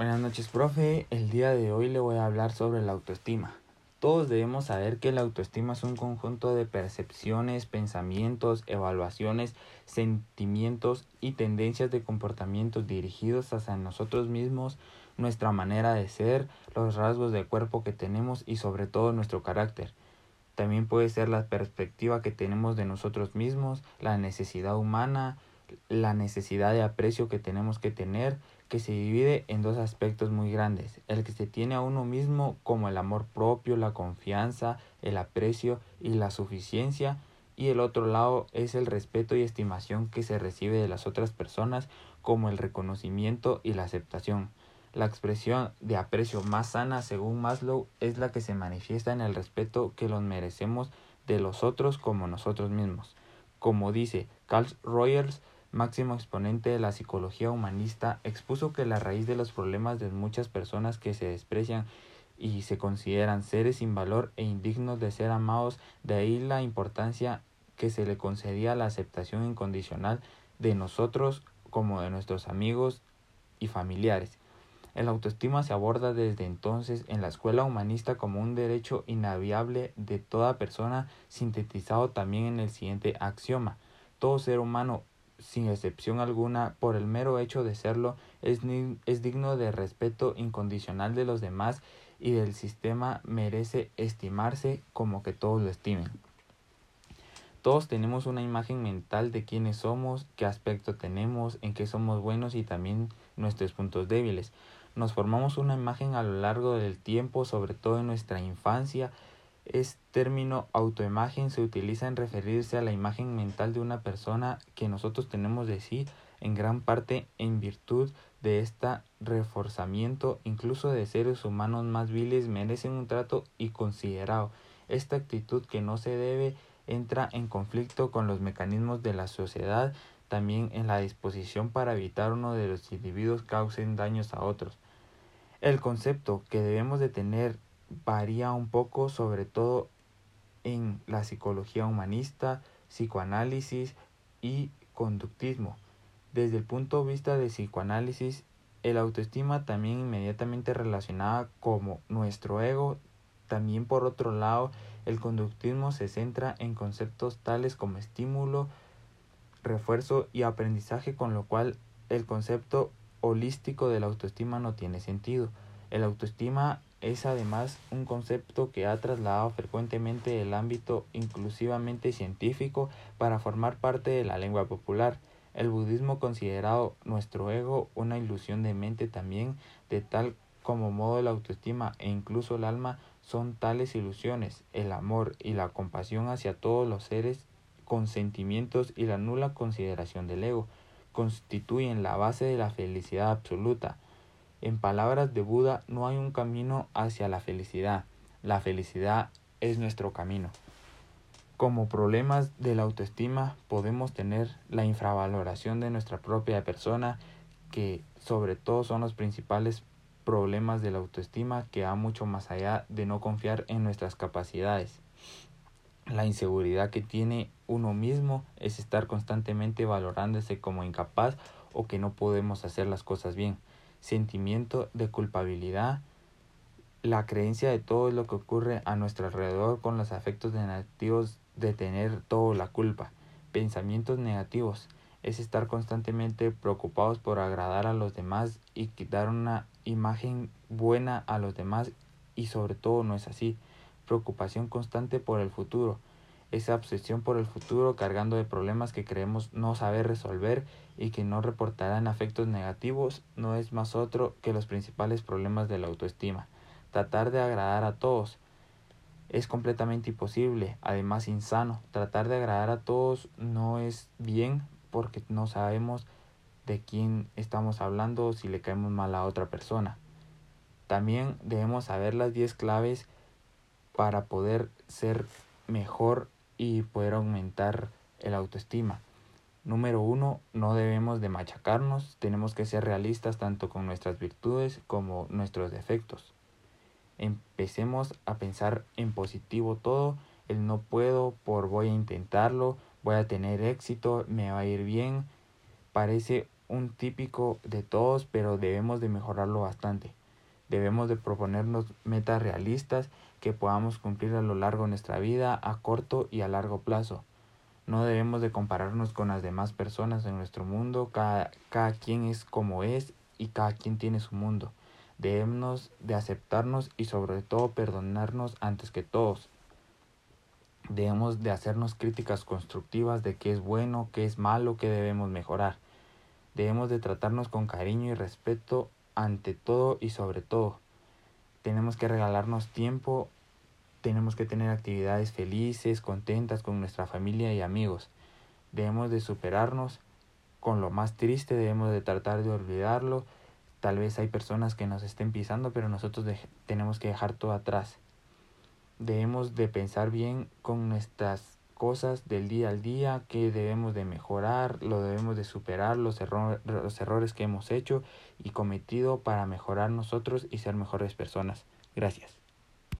Buenas noches, profe. El día de hoy le voy a hablar sobre la autoestima. Todos debemos saber que la autoestima es un conjunto de percepciones, pensamientos, evaluaciones, sentimientos y tendencias de comportamientos dirigidos hacia nosotros mismos, nuestra manera de ser, los rasgos del cuerpo que tenemos y sobre todo nuestro carácter. También puede ser la perspectiva que tenemos de nosotros mismos, la necesidad humana, la necesidad de aprecio que tenemos que tener, que se divide en dos aspectos muy grandes, el que se tiene a uno mismo como el amor propio, la confianza, el aprecio y la suficiencia, y el otro lado es el respeto y estimación que se recibe de las otras personas como el reconocimiento y la aceptación. La expresión de aprecio más sana, según Maslow, es la que se manifiesta en el respeto que los merecemos de los otros como nosotros mismos. Como dice Carl Rogers, máximo exponente de la psicología humanista, expuso que la raíz de los problemas de muchas personas que se desprecian y se consideran seres sin valor e indignos de ser amados, de ahí la importancia que se le concedía a la aceptación incondicional de nosotros como de nuestros amigos y familiares. El autoestima se aborda desde entonces en la escuela humanista como un derecho inalienable de toda persona, sintetizado también en el siguiente axioma. Todo ser humano sin excepción alguna, por el mero hecho de serlo, es, es digno de respeto incondicional de los demás y del sistema merece estimarse como que todos lo estimen. Todos tenemos una imagen mental de quiénes somos, qué aspecto tenemos, en qué somos buenos y también nuestros puntos débiles. Nos formamos una imagen a lo largo del tiempo, sobre todo en nuestra infancia, este término autoimagen se utiliza en referirse a la imagen mental de una persona que nosotros tenemos de sí, en gran parte en virtud de este reforzamiento, incluso de seres humanos más viles, merecen un trato y considerado. Esta actitud que no se debe entra en conflicto con los mecanismos de la sociedad, también en la disposición para evitar uno de los individuos causen daños a otros. El concepto que debemos de tener varía un poco, sobre todo en la psicología humanista, psicoanálisis y conductismo. Desde el punto de vista de psicoanálisis, el autoestima también inmediatamente relacionada como nuestro ego. También por otro lado, el conductismo se centra en conceptos tales como estímulo, refuerzo y aprendizaje, con lo cual el concepto holístico de la autoestima no tiene sentido. El autoestima es además un concepto que ha trasladado frecuentemente el ámbito inclusivamente científico para formar parte de la lengua popular. El budismo considerado nuestro ego una ilusión de mente también, de tal como modo la autoestima e incluso el alma son tales ilusiones, el amor y la compasión hacia todos los seres con sentimientos y la nula consideración del ego constituyen la base de la felicidad absoluta. En palabras de Buda, no hay un camino hacia la felicidad. La felicidad es nuestro camino. Como problemas de la autoestima podemos tener la infravaloración de nuestra propia persona, que sobre todo son los principales problemas de la autoestima que va mucho más allá de no confiar en nuestras capacidades. La inseguridad que tiene uno mismo es estar constantemente valorándose como incapaz o que no podemos hacer las cosas bien sentimiento de culpabilidad, la creencia de todo lo que ocurre a nuestro alrededor con los afectos negativos de tener toda la culpa, pensamientos negativos, es estar constantemente preocupados por agradar a los demás y quitar una imagen buena a los demás y sobre todo no es así, preocupación constante por el futuro, esa obsesión por el futuro cargando de problemas que creemos no saber resolver y que no reportarán afectos negativos no es más otro que los principales problemas de la autoestima. Tratar de agradar a todos es completamente imposible, además insano. Tratar de agradar a todos no es bien porque no sabemos de quién estamos hablando o si le caemos mal a otra persona. También debemos saber las 10 claves para poder ser mejor y poder aumentar el autoestima. Número uno, no debemos de machacarnos, tenemos que ser realistas tanto con nuestras virtudes como nuestros defectos. Empecemos a pensar en positivo todo, el no puedo por voy a intentarlo, voy a tener éxito, me va a ir bien, parece un típico de todos, pero debemos de mejorarlo bastante. Debemos de proponernos metas realistas que podamos cumplir a lo largo de nuestra vida, a corto y a largo plazo. No debemos de compararnos con las demás personas en nuestro mundo, cada, cada quien es como es y cada quien tiene su mundo. Debemos de aceptarnos y sobre todo perdonarnos antes que todos. Debemos de hacernos críticas constructivas de qué es bueno, qué es malo, qué debemos mejorar. Debemos de tratarnos con cariño y respeto ante todo y sobre todo. Tenemos que regalarnos tiempo, tenemos que tener actividades felices, contentas con nuestra familia y amigos. Debemos de superarnos con lo más triste, debemos de tratar de olvidarlo. Tal vez hay personas que nos estén pisando, pero nosotros tenemos que dejar todo atrás. Debemos de pensar bien con nuestras cosas del día al día que debemos de mejorar, lo debemos de superar, los, los errores que hemos hecho y cometido para mejorar nosotros y ser mejores personas. Gracias.